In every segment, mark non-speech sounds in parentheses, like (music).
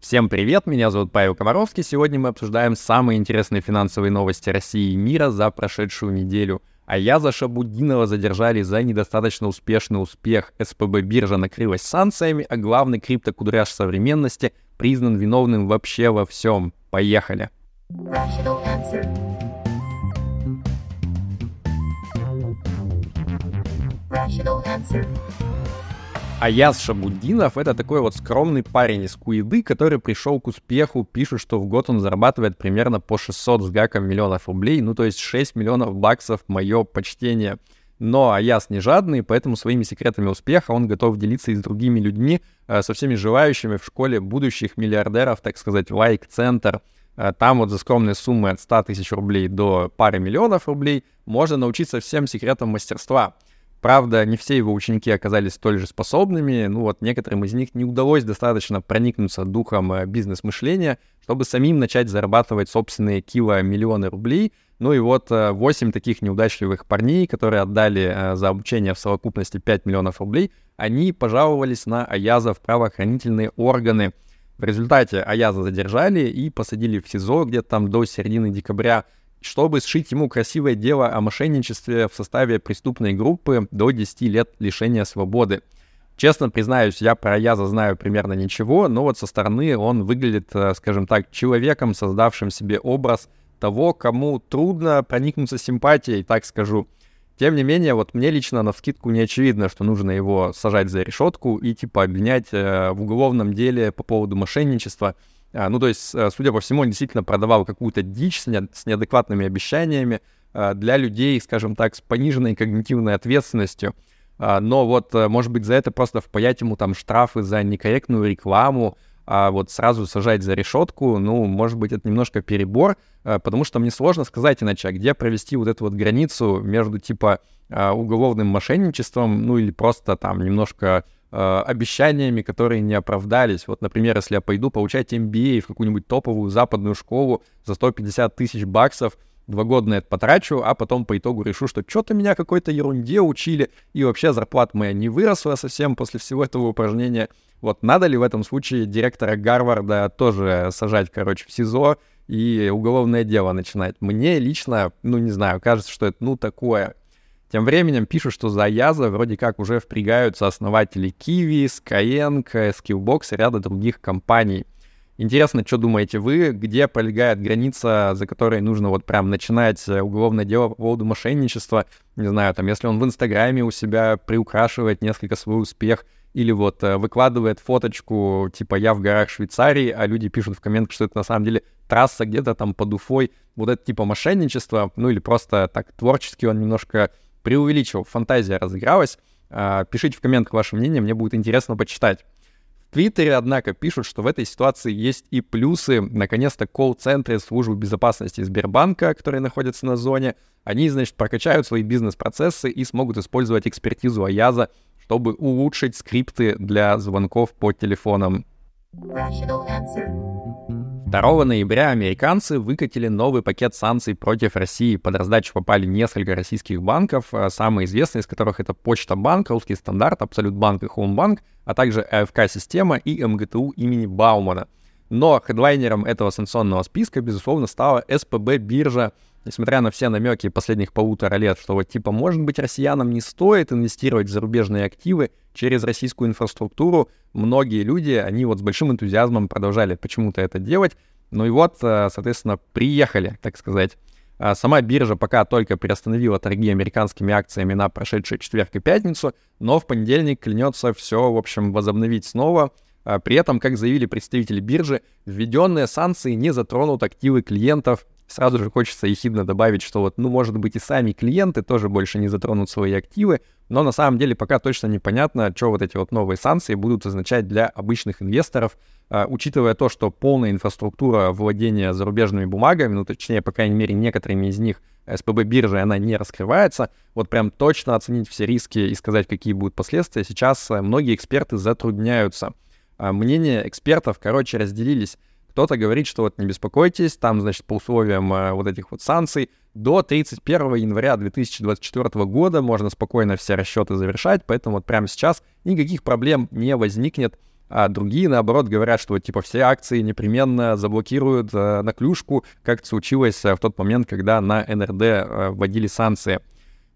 Всем привет, меня зовут Павел Комаровский. Сегодня мы обсуждаем самые интересные финансовые новости России и мира за прошедшую неделю. А я за Шабудинова задержали за недостаточно успешный успех. СПБ биржа накрылась санкциями, а главный криптокудряш современности признан виновным вообще во всем. Поехали. Rational answer. Аяз Шабуддинов — это такой вот скромный парень из Куиды, который пришел к успеху, пишет, что в год он зарабатывает примерно по 600 с гаком миллионов рублей, ну то есть 6 миллионов баксов, мое почтение. Но Аяз не жадный, поэтому своими секретами успеха он готов делиться и с другими людьми, э, со всеми желающими в школе будущих миллиардеров, так сказать, лайк-центр. Э, там вот за скромные суммы от 100 тысяч рублей до пары миллионов рублей можно научиться всем секретам мастерства — Правда, не все его ученики оказались столь же способными, ну вот некоторым из них не удалось достаточно проникнуться духом э, бизнес-мышления, чтобы самим начать зарабатывать собственные кило миллионы рублей. Ну и вот 8 э, таких неудачливых парней, которые отдали э, за обучение в совокупности 5 миллионов рублей, они пожаловались на Аяза в правоохранительные органы. В результате Аяза задержали и посадили в СИЗО где-то там до середины декабря чтобы сшить ему красивое дело о мошенничестве в составе преступной группы до 10 лет лишения свободы. Честно признаюсь, я про Яза знаю примерно ничего, но вот со стороны он выглядит, э, скажем так, человеком, создавшим себе образ того, кому трудно проникнуться симпатией, так скажу. Тем не менее, вот мне лично на вскидку не очевидно, что нужно его сажать за решетку и типа обвинять э, в уголовном деле по поводу мошенничества — ну, то есть, э, судя по всему, он действительно продавал какую-то дичь с, не, с неадекватными обещаниями а, для людей, скажем так, с пониженной когнитивной ответственностью. А, но вот, э, может быть, за это просто впаять ему там штрафы за некорректную рекламу, а вот сразу сажать за решетку, ну, может быть, это немножко перебор, потому что мне сложно сказать иначе, а где провести вот эту вот границу между, типа, уголовным мошенничеством, ну, или просто там немножко э, обещаниями, которые не оправдались. Вот, например, если я пойду получать MBA в какую-нибудь топовую западную школу за 150 тысяч баксов, два года на это потрачу, а потом по итогу решу, что что-то меня какой-то ерунде учили, и вообще зарплата моя не выросла совсем после всего этого упражнения. Вот надо ли в этом случае директора Гарварда тоже сажать, короче, в СИЗО и уголовное дело начинать? Мне лично, ну не знаю, кажется, что это ну такое. Тем временем пишут, что за Яза вроде как уже впрягаются основатели Kiwi, Skyeng, Skillbox и ряда других компаний. Интересно, что думаете вы, где пролегает граница, за которой нужно вот прям начинать э, уголовное дело по поводу мошенничества? Не знаю, там, если он в Инстаграме у себя приукрашивает несколько свой успех, или вот э, выкладывает фоточку, типа «я в горах Швейцарии», а люди пишут в комментах, что это на самом деле трасса где-то там под Уфой. Вот это типа мошенничество, ну или просто так творчески он немножко преувеличил, фантазия разыгралась. А, пишите в комментах ваше мнение, мне будет интересно почитать. В Твиттере, однако, пишут, что в этой ситуации есть и плюсы. Наконец-то колл-центры службы безопасности Сбербанка, которые находятся на зоне, они, значит, прокачают свои бизнес-процессы и смогут использовать экспертизу Аяза, чтобы улучшить скрипты для звонков по телефонам. 2 ноября американцы выкатили новый пакет санкций против России. Под раздачу попали несколько российских банков, а самые известные из которых это Почта Банк, Русский Стандарт, Абсолют Банк и Хоумбанк, а также АФК-система и МГТУ имени Баумана. Но хедлайнером этого санкционного списка, безусловно, стала СПБ биржа, несмотря на все намеки последних полутора лет, что вот типа, может быть, россиянам не стоит инвестировать в зарубежные активы через российскую инфраструктуру, многие люди, они вот с большим энтузиазмом продолжали почему-то это делать. Ну и вот, э, соответственно, приехали, так сказать. А сама биржа пока только приостановила торги американскими акциями на прошедший четверг и пятницу, но в понедельник клянется все, в общем, возобновить снова. А при этом, как заявили представители биржи, введенные санкции не затронут активы клиентов Сразу же хочется ехидно добавить, что вот, ну, может быть, и сами клиенты тоже больше не затронут свои активы, но на самом деле пока точно непонятно, что вот эти вот новые санкции будут означать для обычных инвесторов, а, учитывая то, что полная инфраструктура владения зарубежными бумагами, ну, точнее, по крайней мере, некоторыми из них СПБ биржи, она не раскрывается, вот прям точно оценить все риски и сказать, какие будут последствия, сейчас э, многие эксперты затрудняются. А, мнения экспертов, короче, разделились. Кто-то говорит, что вот не беспокойтесь, там, значит, по условиям э, вот этих вот санкций до 31 января 2024 года можно спокойно все расчеты завершать, поэтому вот прямо сейчас никаких проблем не возникнет. а другие, наоборот, говорят, что, типа, все акции непременно заблокируют э, на клюшку, как это случилось э, в тот момент, когда на НРД э, вводили санкции.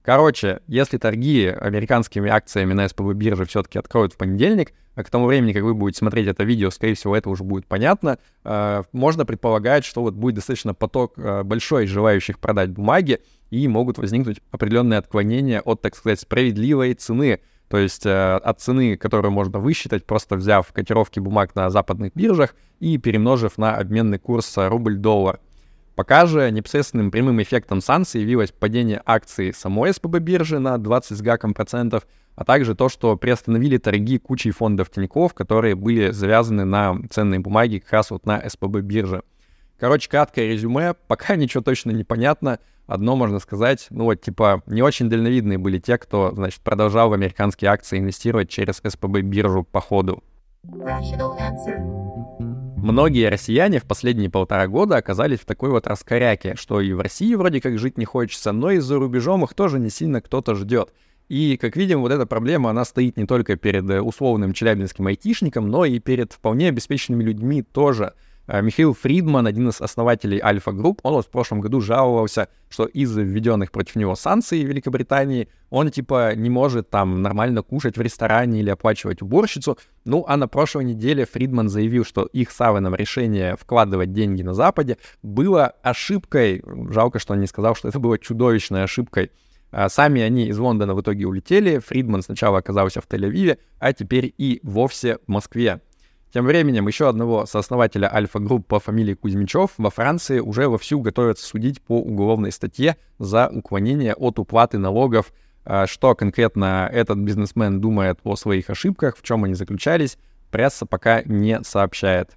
Короче, если торги американскими акциями на СПБ бирже все-таки откроют в понедельник, а к тому времени, как вы будете смотреть это видео, скорее всего, это уже будет понятно, э, можно предполагать, что вот будет достаточно поток э, большой желающих продать бумаги, и могут возникнуть определенные отклонения от, так сказать, справедливой цены, то есть э, от цены, которую можно высчитать, просто взяв котировки бумаг на западных биржах и перемножив на обменный курс рубль-доллар. Пока же непосредственным прямым эффектом санкций явилось падение акций самой СПБ биржи на 20 с гаком процентов, а также то, что приостановили торги кучей фондов Тинькофф, которые были завязаны на ценные бумаги как раз вот на СПБ бирже. Короче, краткое резюме, (laughs) пока ничего точно не понятно. Одно можно сказать, ну вот типа не очень дальновидные были те, кто, значит, продолжал в американские акции инвестировать через СПБ биржу по ходу. Многие россияне в последние полтора года оказались в такой вот раскоряке, что и в России вроде как жить не хочется, но и за рубежом их тоже не сильно кто-то ждет. И, как видим, вот эта проблема, она стоит не только перед э, условным челябинским айтишником, но и перед вполне обеспеченными людьми тоже. Э, Михаил Фридман, один из основателей Альфа Групп, он вот в прошлом году жаловался, что из-за введенных против него санкций в Великобритании он типа не может там нормально кушать в ресторане или оплачивать уборщицу. Ну, а на прошлой неделе Фридман заявил, что их с Авеном решение вкладывать деньги на Западе было ошибкой. Жалко, что он не сказал, что это было чудовищной ошибкой. А сами они из Лондона в итоге улетели. Фридман сначала оказался в Тель-Авиве, а теперь и вовсе в Москве. Тем временем еще одного сооснователя Альфа-групп по фамилии Кузьмичев во Франции уже вовсю готовятся судить по уголовной статье за уклонение от уплаты налогов. А что конкретно этот бизнесмен думает о своих ошибках, в чем они заключались, пресса пока не сообщает.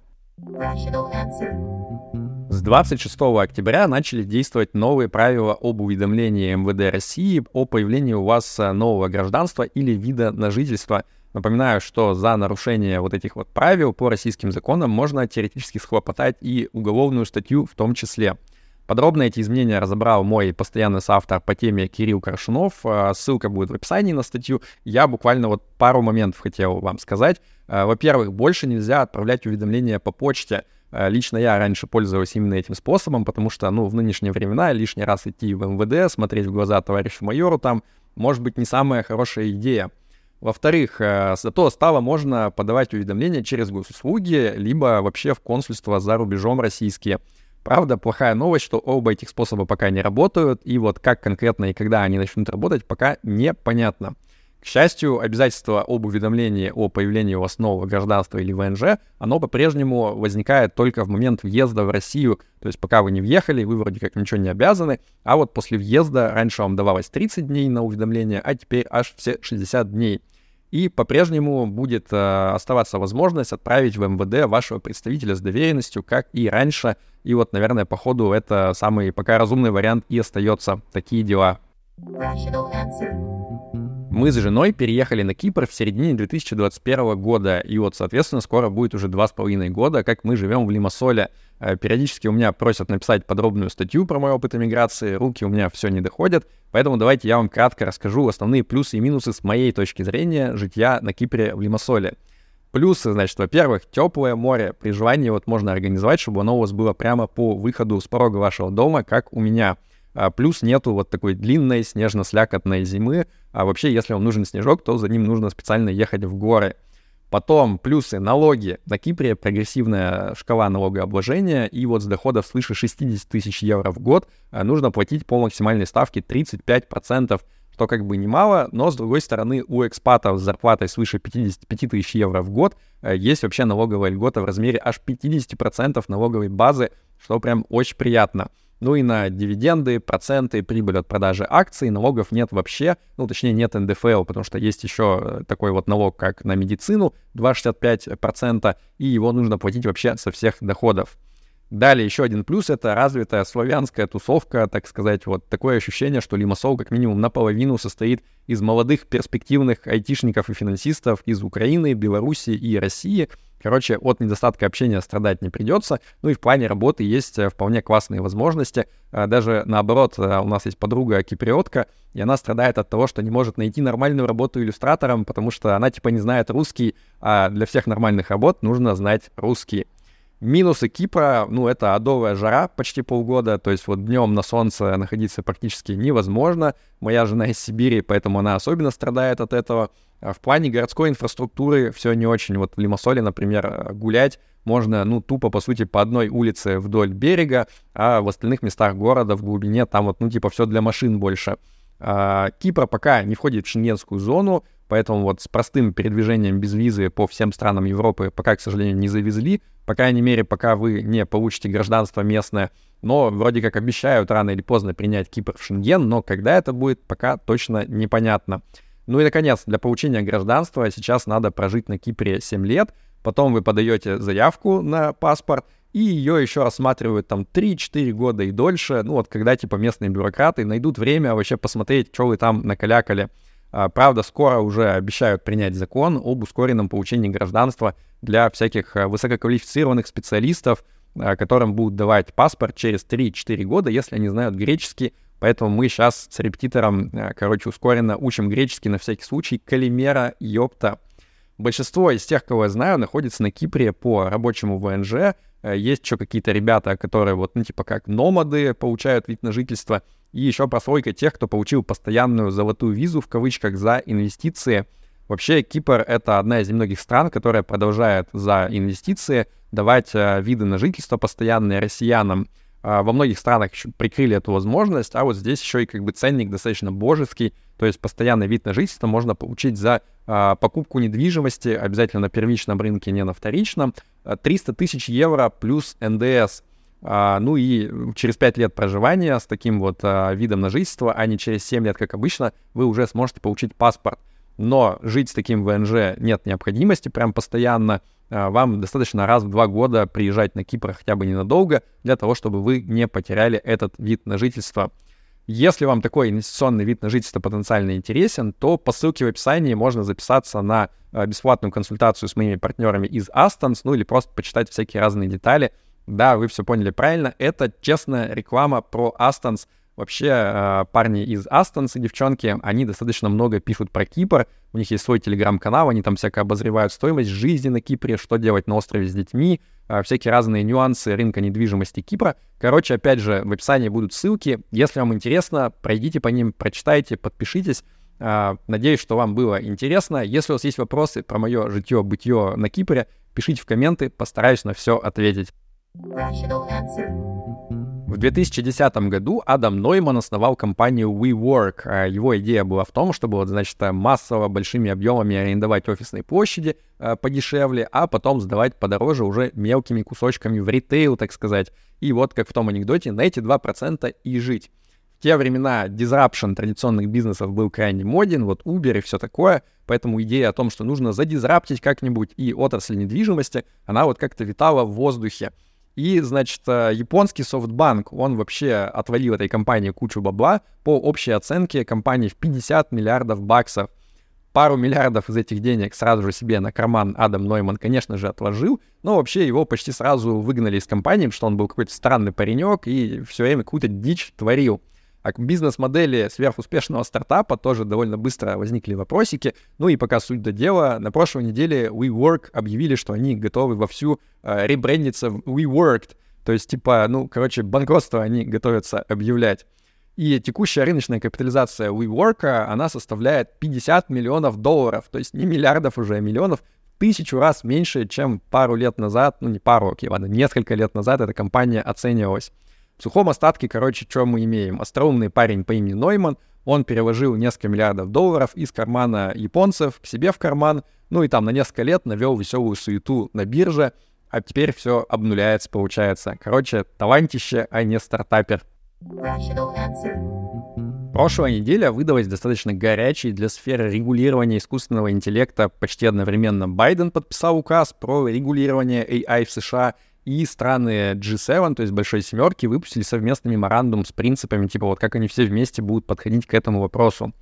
С 26 октября начали действовать новые правила об уведомлении МВД России о появлении у вас э, нового гражданства или вида на жительство. Напоминаю, что за нарушение вот этих вот правил по российским законам можно теоретически схлопотать и уголовную статью в том числе. Подробно эти изменения разобрал мой постоянный соавтор по теме Кирилл Крашунов. Э, ссылка будет в описании на статью. Я буквально вот пару моментов хотел вам сказать. Э, во-первых, больше нельзя отправлять уведомления по почте. Э, лично я раньше пользовался именно этим способом, потому что, ну, в нынешние времена лишний раз идти в МВД, смотреть в глаза товарищу майору там, может быть, не самая хорошая идея. Во-вторых, зато стало можно подавать уведомления через госуслуги, либо вообще в консульство за рубежом российские. Правда, плохая новость, что оба этих способа пока не работают, и вот как конкретно и когда они начнут работать, пока непонятно. К счастью, обязательство об уведомлении о появлении у вас нового гражданства или ВНЖ, оно по-прежнему возникает только в момент въезда в Россию. То есть пока вы не въехали, вы вроде как ничего не обязаны, а вот после въезда раньше вам давалось 30 дней на уведомление, а теперь аж все 60 дней. И по-прежнему будет э, оставаться возможность отправить в МВД вашего представителя с доверенностью, как и раньше. И вот, наверное, по ходу это самый пока разумный вариант и остается. Такие дела. Мы с женой переехали на Кипр в середине 2021 года, и вот, соответственно, скоро будет уже два с половиной года, как мы живем в Лимассоле. Э, периодически у меня просят написать подробную статью про мой опыт эмиграции, руки у меня все не доходят, поэтому давайте я вам кратко расскажу основные плюсы и минусы с моей точки зрения житья на Кипре в Лимассоле. Плюсы, значит, во-первых, теплое море. При желании вот можно организовать, чтобы оно у вас было прямо по выходу с порога вашего дома, как у меня. А плюс нету вот такой длинной снежно-слякотной зимы. А вообще, если вам нужен снежок, то за ним нужно специально ехать в горы. Потом плюсы налоги. На Кипре прогрессивная шкала налогообложения, и вот с доходов свыше 60 тысяч евро в год а, нужно платить по максимальной ставке 35%, что как бы немало, но с другой стороны у экспатов с зарплатой свыше 55 тысяч евро в год а, есть вообще налоговая льгота в размере аж 50% налоговой базы, что прям очень приятно. Ну и на дивиденды, проценты, прибыль от продажи акций налогов нет вообще. Ну, точнее, нет НДФЛ, потому что есть еще э, такой вот налог, как на медицину, 2,65%, и его нужно платить вообще со всех доходов. Далее еще один плюс — это развитая славянская тусовка, так сказать, вот такое ощущение, что Лимассол как минимум наполовину состоит из молодых перспективных айтишников и финансистов из Украины, Беларуси и России. Короче, от недостатка общения страдать не придется. Ну и в плане работы есть э, вполне классные возможности. Э, даже наоборот, э, у нас есть подруга киприотка, и она страдает от того, что не может найти нормальную работу иллюстратором, потому что она типа не знает русский, а для всех нормальных работ нужно знать русский. Минусы Кипра, ну, это адовая жара почти полгода, то есть вот днем на солнце находиться практически невозможно. Моя жена из Сибири, поэтому она особенно страдает от этого. А в плане городской инфраструктуры все не очень. Вот в Лимассоле, например, гулять можно, ну, тупо, по сути, по одной улице вдоль берега, а в остальных местах города в глубине там вот, ну, типа, все для машин больше. А, Кипр пока не входит в шенгенскую зону, Поэтому вот с простым передвижением без визы по всем странам Европы пока, к сожалению, не завезли. По крайней мере, пока вы не получите гражданство местное. Но вроде как обещают рано или поздно принять Кипр в Шенген, но когда это будет, пока точно непонятно. Ну и, наконец, для получения гражданства сейчас надо прожить на Кипре 7 лет, потом вы подаете заявку на паспорт, и ее еще рассматривают там 3-4 года и дольше, ну вот когда типа местные бюрократы найдут время вообще посмотреть, что вы там накалякали. А, правда, скоро уже обещают принять закон об ускоренном получении гражданства для всяких а, высококвалифицированных специалистов, а, которым будут давать паспорт через 3-4 года, если они знают греческий. Поэтому мы сейчас с репетитором, короче, ускоренно учим греческий на всякий случай. Калимера, ёпта. Большинство из тех, кого я знаю, находится на Кипре по рабочему ВНЖ. Есть еще какие-то ребята, которые вот, ну, типа как номады, получают вид на жительство — и еще прослойка тех, кто получил постоянную золотую визу в кавычках за инвестиции. Вообще Кипр — это одна из немногих стран, которая продолжает за инвестиции давать э, виды на жительство постоянные россиянам. Э, во многих странах еще прикрыли эту возможность, а вот здесь еще и как бы ценник достаточно божеский, то есть постоянный вид на жительство можно получить за э, покупку недвижимости, обязательно на первичном рынке, не на вторичном, 300 тысяч евро плюс НДС — а, ну и через 5 лет проживания с таким вот а, видом на жительство, а не через 7 лет, как обычно, вы уже сможете получить паспорт. Но жить с таким ВНЖ нет необходимости прям постоянно. А, вам достаточно раз в два года приезжать на Кипр хотя бы ненадолго, для того, чтобы вы не потеряли этот вид на жительство. Если вам такой инвестиционный вид на жительство потенциально интересен, то по ссылке в описании можно записаться на бесплатную консультацию с моими партнерами из Astons, ну или просто почитать всякие разные детали — да, вы все поняли правильно. Это честная реклама про Астонс. Вообще, э, парни из Астонс и девчонки, они достаточно много пишут про Кипр. У них есть свой телеграм-канал, они там всяко обозревают стоимость жизни на Кипре, что делать на острове с детьми, э, всякие разные нюансы рынка недвижимости Кипра. Короче, опять же, в описании будут ссылки. Если вам интересно, пройдите по ним, прочитайте, подпишитесь. Э, надеюсь, что вам было интересно. Если у вас есть вопросы про мое житье-бытие на Кипре, пишите в комменты, постараюсь на все ответить. В 2010 году Адам Нойман основал компанию WeWork. А его идея была в том, чтобы, вот, значит, массово большими объемами арендовать офисные площади э, подешевле, а потом сдавать подороже уже мелкими кусочками в ритейл, так сказать. И вот, как в том анекдоте, на эти 2% и жить. В те времена disruption традиционных бизнесов был крайне моден, вот Uber и все такое, поэтому идея о том, что нужно задизраптить как-нибудь и отрасль недвижимости, она вот как-то витала в воздухе. И, значит, э, японский софтбанк, он вообще отвалил этой компании кучу бабла по общей оценке компании в 50 миллиардов баксов. Пару миллиардов из этих денег сразу же себе на карман Адам Нойман, конечно же, отложил, но вообще его почти сразу выгнали из компании, что он был какой-то странный паренек и все время какую-то дичь творил. А к бизнес-модели сверхуспешного стартапа тоже довольно быстро возникли вопросики. Ну и пока суть до дела, на прошлой неделе WeWork объявили, что они готовы вовсю э, ребрендиться в WeWorked. То есть, типа, ну, короче, банкротство они готовятся объявлять. И текущая рыночная капитализация WeWork, она составляет 50 миллионов долларов, то есть не миллиардов уже, а миллионов, тысячу раз меньше, чем пару лет назад, ну не пару, окей, ладно, несколько лет назад эта компания оценивалась. В сухом остатке, короче, что мы имеем? Остроумный парень по имени Нойман, он переложил несколько миллиардов долларов из кармана японцев к себе в карман, ну и там на несколько лет навел веселую суету на бирже, а теперь все обнуляется, получается. Короче, талантище, а не стартапер. Прошлая неделя выдалась достаточно горячей для сферы регулирования искусственного интеллекта. Почти одновременно Байден подписал указ про регулирование AI в США, и страны G7, то есть Большой Семерки, выпустили совместный меморандум с принципами, типа вот как они все вместе будут подходить к этому вопросу.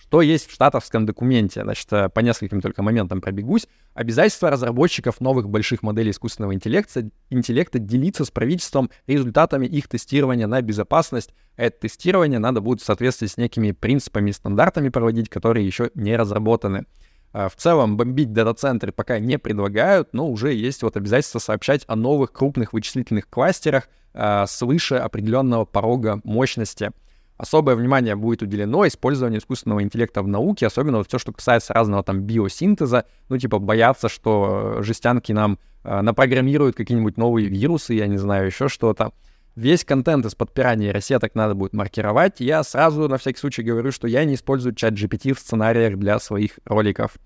Что есть в штатовском документе? Значит, э, по нескольким только моментам пробегусь. Обязательство разработчиков новых больших моделей искусственного интеллекта, интеллекта делиться с правительством результатами их тестирования на безопасность. Это тестирование надо будет в соответствии с некими принципами и стандартами проводить, которые еще не разработаны. А, в целом бомбить дата-центры пока не предлагают, но уже есть вот обязательство сообщать о новых крупных вычислительных кластерах э, свыше определенного порога мощности. Особое внимание будет уделено использованию искусственного интеллекта в науке, особенно вот все, что касается разного там биосинтеза. Ну, типа, боятся, что жестянки нам э, напрограммируют какие-нибудь новые вирусы, я не знаю, еще что-то. Весь контент из подпирания рассеток надо будет маркировать. Я сразу на всякий случай говорю, что я не использую чат GPT в сценариях для своих роликов.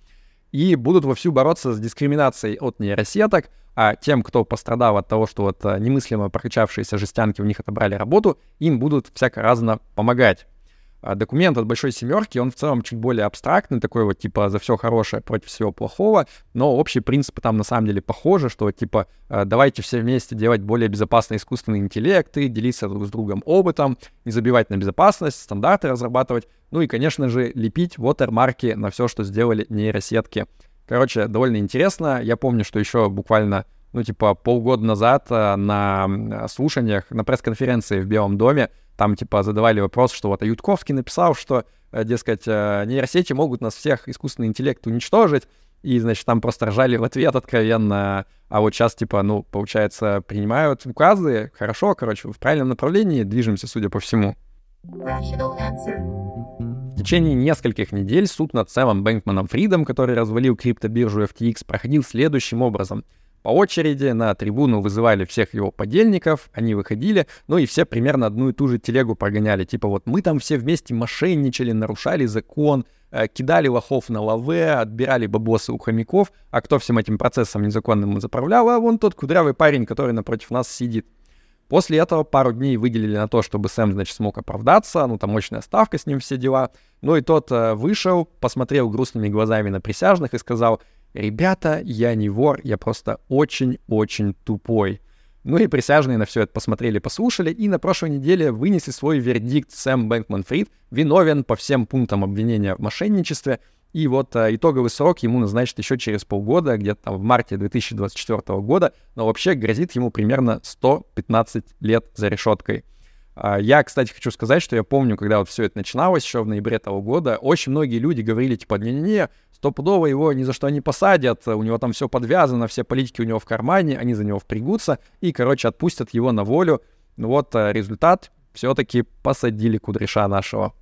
И будут вовсю бороться с дискриминацией от нейросеток, а тем, кто пострадал от того, что вот э, немыслимо прокачавшиеся жестянки у них отобрали работу, им будут всяко разно помогать. А документ от Большой Семерки, он в целом чуть более абстрактный, такой вот типа за все хорошее против всего плохого, но общие принципы там на самом деле похожи, что типа э, давайте все вместе делать более безопасный искусственный интеллект и делиться друг с другом опытом, не забивать на безопасность, стандарты разрабатывать, ну и, конечно же, лепить вотермарки на все, что сделали нейросетки. Короче, довольно интересно. Я помню, что еще буквально ну, типа, полгода назад э, на слушаниях, на пресс-конференции в Белом доме там, типа, задавали вопрос, что вот а Ютковский написал, что, э, дескать, э, нейросети могут нас всех, искусственный интеллект, уничтожить, и, значит, там просто ржали в ответ откровенно. А вот сейчас, типа, ну, получается, принимают указы. Хорошо, короче, в правильном направлении движемся, судя по всему. В течение нескольких недель суд над Сэмом Бэнкманом Фридом, который развалил криптобиржу FTX, проходил следующим образом — по очереди на трибуну вызывали всех его подельников, они выходили, ну и все примерно одну и ту же телегу прогоняли. Типа вот мы там все вместе мошенничали, нарушали закон, э, кидали лохов на лаве, отбирали бабосы у хомяков, а кто всем этим процессом незаконным заправлял? А вон тот кудрявый парень, который напротив нас сидит. После этого пару дней выделили на то, чтобы Сэм, значит, смог оправдаться, ну, там мощная ставка с ним, все дела. Ну и тот э, вышел, посмотрел грустными глазами на присяжных и сказал, ребята, я не вор, я просто очень-очень тупой. Ну и присяжные на все это посмотрели, послушали, и на прошлой неделе вынесли свой вердикт Сэм Бэнкман Фрид, виновен по всем пунктам обвинения в мошенничестве, и вот а, итоговый срок ему назначат еще через полгода, где-то там в марте 2024 года, но вообще грозит ему примерно 115 лет за решеткой. А, я, кстати, хочу сказать, что я помню, когда вот все это начиналось еще в ноябре того года, очень многие люди говорили, типа, не-не-не, стопудово его ни за что не посадят, у него там все подвязано, все политики у него в кармане, они за него впрягутся и, короче, отпустят его на волю. Ну вот э, результат, все-таки посадили кудряша нашего.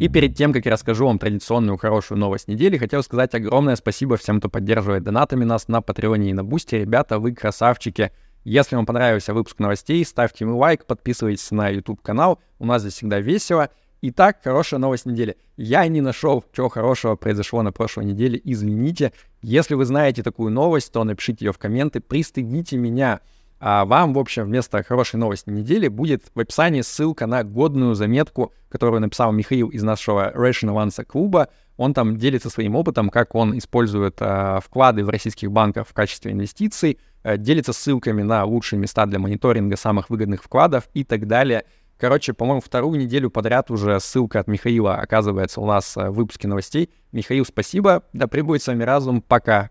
И перед тем, как я расскажу вам традиционную хорошую новость недели, хотел сказать огромное спасибо всем, кто поддерживает донатами нас на Патреоне и на Бусте. Ребята, вы красавчики. Если вам понравился выпуск новостей, ставьте ему лайк, подписывайтесь на YouTube-канал. У нас здесь всегда весело. Итак, хорошая новость недели. Я не нашел, чего хорошего произошло на прошлой неделе. Извините. Если вы знаете такую новость, то напишите ее в комменты. Пристыдите меня. А вам, в общем, вместо хорошей новости недели будет в описании ссылка на годную заметку, которую написал Михаил из нашего Ration Avanza клуба. Он там делится своим опытом, как он использует э, вклады в российских банках в качестве инвестиций, э, делится ссылками на лучшие места для мониторинга самых выгодных вкладов и так далее. Короче, по-моему, вторую неделю подряд уже ссылка от Михаила оказывается у нас э, в выпуске новостей. Михаил, спасибо. Да пребудет с вами разум. Пока.